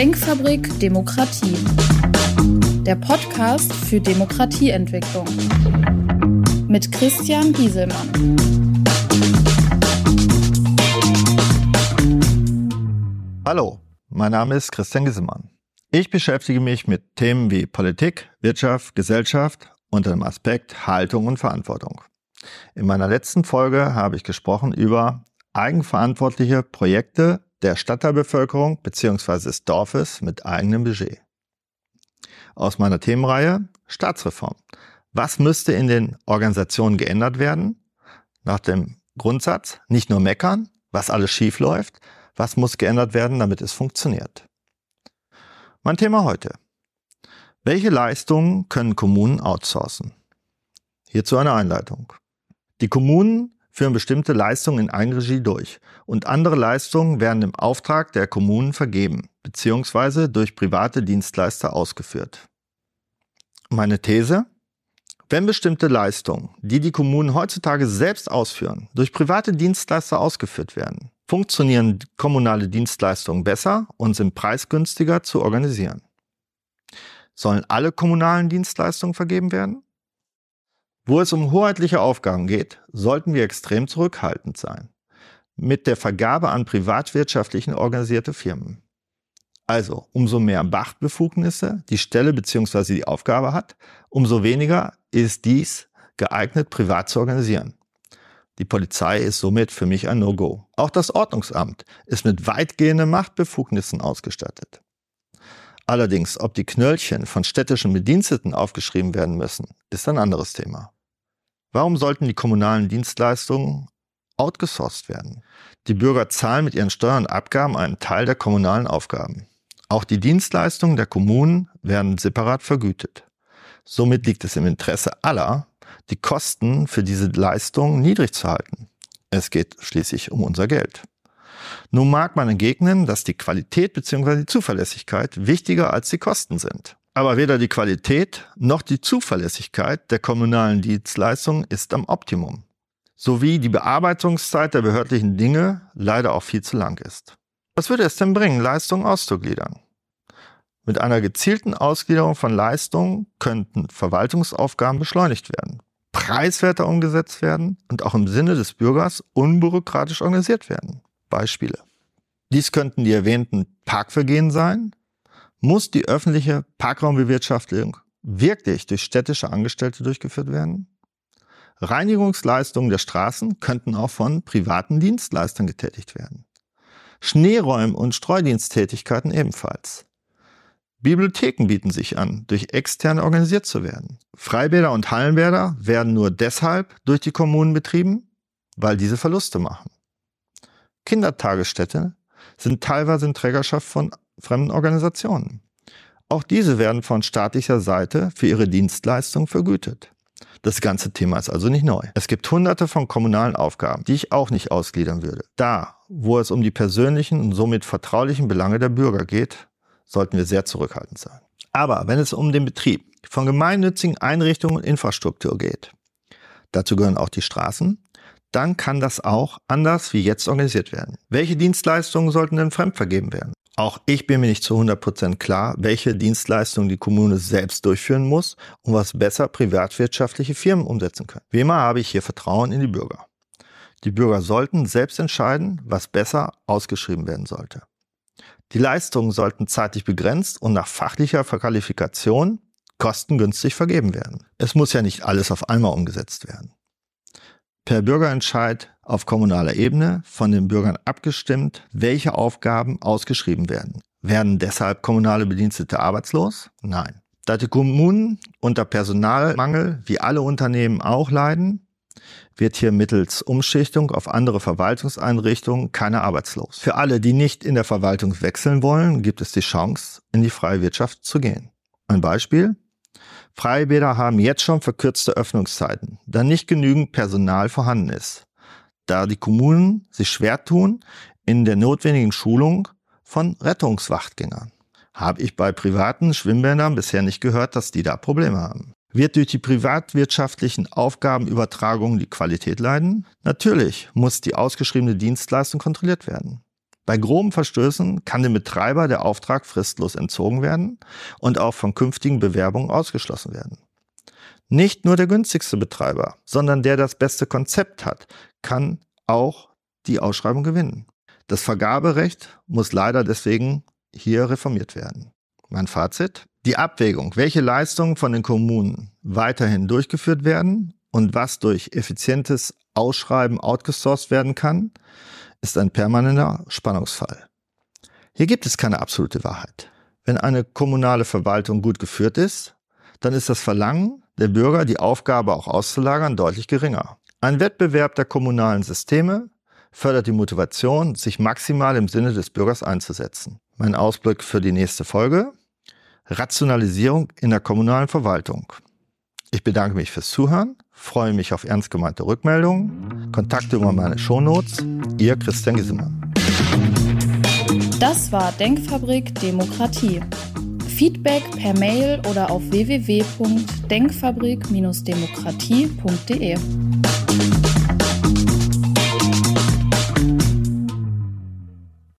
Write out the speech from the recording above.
Denkfabrik Demokratie. Der Podcast für Demokratieentwicklung. Mit Christian Gieselmann. Hallo, mein Name ist Christian Gieselmann. Ich beschäftige mich mit Themen wie Politik, Wirtschaft, Gesellschaft unter dem Aspekt Haltung und Verantwortung. In meiner letzten Folge habe ich gesprochen über eigenverantwortliche Projekte der Stadtteilbevölkerung bzw. des Dorfes mit eigenem Budget. Aus meiner Themenreihe Staatsreform. Was müsste in den Organisationen geändert werden? Nach dem Grundsatz, nicht nur meckern, was alles schief läuft, was muss geändert werden, damit es funktioniert. Mein Thema heute. Welche Leistungen können Kommunen outsourcen? Hierzu eine Einleitung. Die Kommunen führen bestimmte Leistungen in Eigenregie durch und andere Leistungen werden im Auftrag der Kommunen vergeben bzw. durch private Dienstleister ausgeführt. Meine These? Wenn bestimmte Leistungen, die die Kommunen heutzutage selbst ausführen, durch private Dienstleister ausgeführt werden, funktionieren kommunale Dienstleistungen besser und sind preisgünstiger zu organisieren. Sollen alle kommunalen Dienstleistungen vergeben werden? Wo es um hoheitliche Aufgaben geht, sollten wir extrem zurückhaltend sein. Mit der Vergabe an privatwirtschaftlichen organisierte Firmen. Also, umso mehr Machtbefugnisse die Stelle bzw. die Aufgabe hat, umso weniger ist dies geeignet, privat zu organisieren. Die Polizei ist somit für mich ein No-Go. Auch das Ordnungsamt ist mit weitgehenden Machtbefugnissen ausgestattet. Allerdings, ob die Knöllchen von städtischen Bediensteten aufgeschrieben werden müssen, ist ein anderes Thema. Warum sollten die kommunalen Dienstleistungen outgesourced werden? Die Bürger zahlen mit ihren Steuern und Abgaben einen Teil der kommunalen Aufgaben. Auch die Dienstleistungen der Kommunen werden separat vergütet. Somit liegt es im Interesse aller, die Kosten für diese Leistungen niedrig zu halten. Es geht schließlich um unser Geld. Nun mag man entgegnen, dass die Qualität bzw. die Zuverlässigkeit wichtiger als die Kosten sind. Aber weder die Qualität noch die Zuverlässigkeit der kommunalen Dienstleistungen ist am Optimum. Sowie die Bearbeitungszeit der behördlichen Dinge leider auch viel zu lang ist. Was würde es denn bringen, Leistungen auszugliedern? Mit einer gezielten Ausgliederung von Leistungen könnten Verwaltungsaufgaben beschleunigt werden, preiswerter umgesetzt werden und auch im Sinne des Bürgers unbürokratisch organisiert werden. Beispiele. Dies könnten die erwähnten Parkvergehen sein. Muss die öffentliche Parkraumbewirtschaftung wirklich durch städtische Angestellte durchgeführt werden? Reinigungsleistungen der Straßen könnten auch von privaten Dienstleistern getätigt werden. Schneeräumen und Streudiensttätigkeiten ebenfalls. Bibliotheken bieten sich an, durch externe organisiert zu werden. Freibäder und Hallenbäder werden nur deshalb durch die Kommunen betrieben, weil diese Verluste machen. Kindertagesstätte sind teilweise in Trägerschaft von fremden Organisationen. Auch diese werden von staatlicher Seite für ihre Dienstleistung vergütet. Das ganze Thema ist also nicht neu. Es gibt hunderte von kommunalen Aufgaben, die ich auch nicht ausgliedern würde. Da, wo es um die persönlichen und somit vertraulichen Belange der Bürger geht, sollten wir sehr zurückhaltend sein. Aber wenn es um den Betrieb von gemeinnützigen Einrichtungen und Infrastruktur geht, dazu gehören auch die Straßen, dann kann das auch anders wie jetzt organisiert werden. Welche Dienstleistungen sollten denn fremdvergeben werden? Auch ich bin mir nicht zu 100% klar, welche Dienstleistungen die Kommune selbst durchführen muss und was besser privatwirtschaftliche Firmen umsetzen können. Wie immer habe ich hier Vertrauen in die Bürger. Die Bürger sollten selbst entscheiden, was besser ausgeschrieben werden sollte. Die Leistungen sollten zeitlich begrenzt und nach fachlicher Verqualifikation kostengünstig vergeben werden. Es muss ja nicht alles auf einmal umgesetzt werden per Bürgerentscheid auf kommunaler Ebene von den Bürgern abgestimmt, welche Aufgaben ausgeschrieben werden. Werden deshalb kommunale Bedienstete arbeitslos? Nein. Da die Kommunen unter Personalmangel wie alle Unternehmen auch leiden, wird hier mittels Umschichtung auf andere Verwaltungseinrichtungen keiner arbeitslos. Für alle, die nicht in der Verwaltung wechseln wollen, gibt es die Chance, in die freie Wirtschaft zu gehen. Ein Beispiel. Freibäder haben jetzt schon verkürzte Öffnungszeiten, da nicht genügend Personal vorhanden ist, da die Kommunen sich schwer tun in der notwendigen Schulung von Rettungswachtgängern. Habe ich bei privaten Schwimmbädern bisher nicht gehört, dass die da Probleme haben. Wird durch die privatwirtschaftlichen Aufgabenübertragungen die Qualität leiden? Natürlich muss die ausgeschriebene Dienstleistung kontrolliert werden. Bei groben Verstößen kann dem Betreiber der Auftrag fristlos entzogen werden und auch von künftigen Bewerbungen ausgeschlossen werden. Nicht nur der günstigste Betreiber, sondern der das beste Konzept hat, kann auch die Ausschreibung gewinnen. Das Vergaberecht muss leider deswegen hier reformiert werden. Mein Fazit? Die Abwägung, welche Leistungen von den Kommunen weiterhin durchgeführt werden und was durch effizientes Ausschreiben outgesourced werden kann, ist ein permanenter Spannungsfall. Hier gibt es keine absolute Wahrheit. Wenn eine kommunale Verwaltung gut geführt ist, dann ist das Verlangen der Bürger, die Aufgabe auch auszulagern, deutlich geringer. Ein Wettbewerb der kommunalen Systeme fördert die Motivation, sich maximal im Sinne des Bürgers einzusetzen. Mein Ausblick für die nächste Folge. Rationalisierung in der kommunalen Verwaltung. Ich bedanke mich fürs Zuhören, freue mich auf ernst gemeinte Rückmeldungen, Kontakte über meine Shownotes. Ihr Christian Giesemann. Das war Denkfabrik Demokratie. Feedback per Mail oder auf www.denkfabrik-demokratie.de.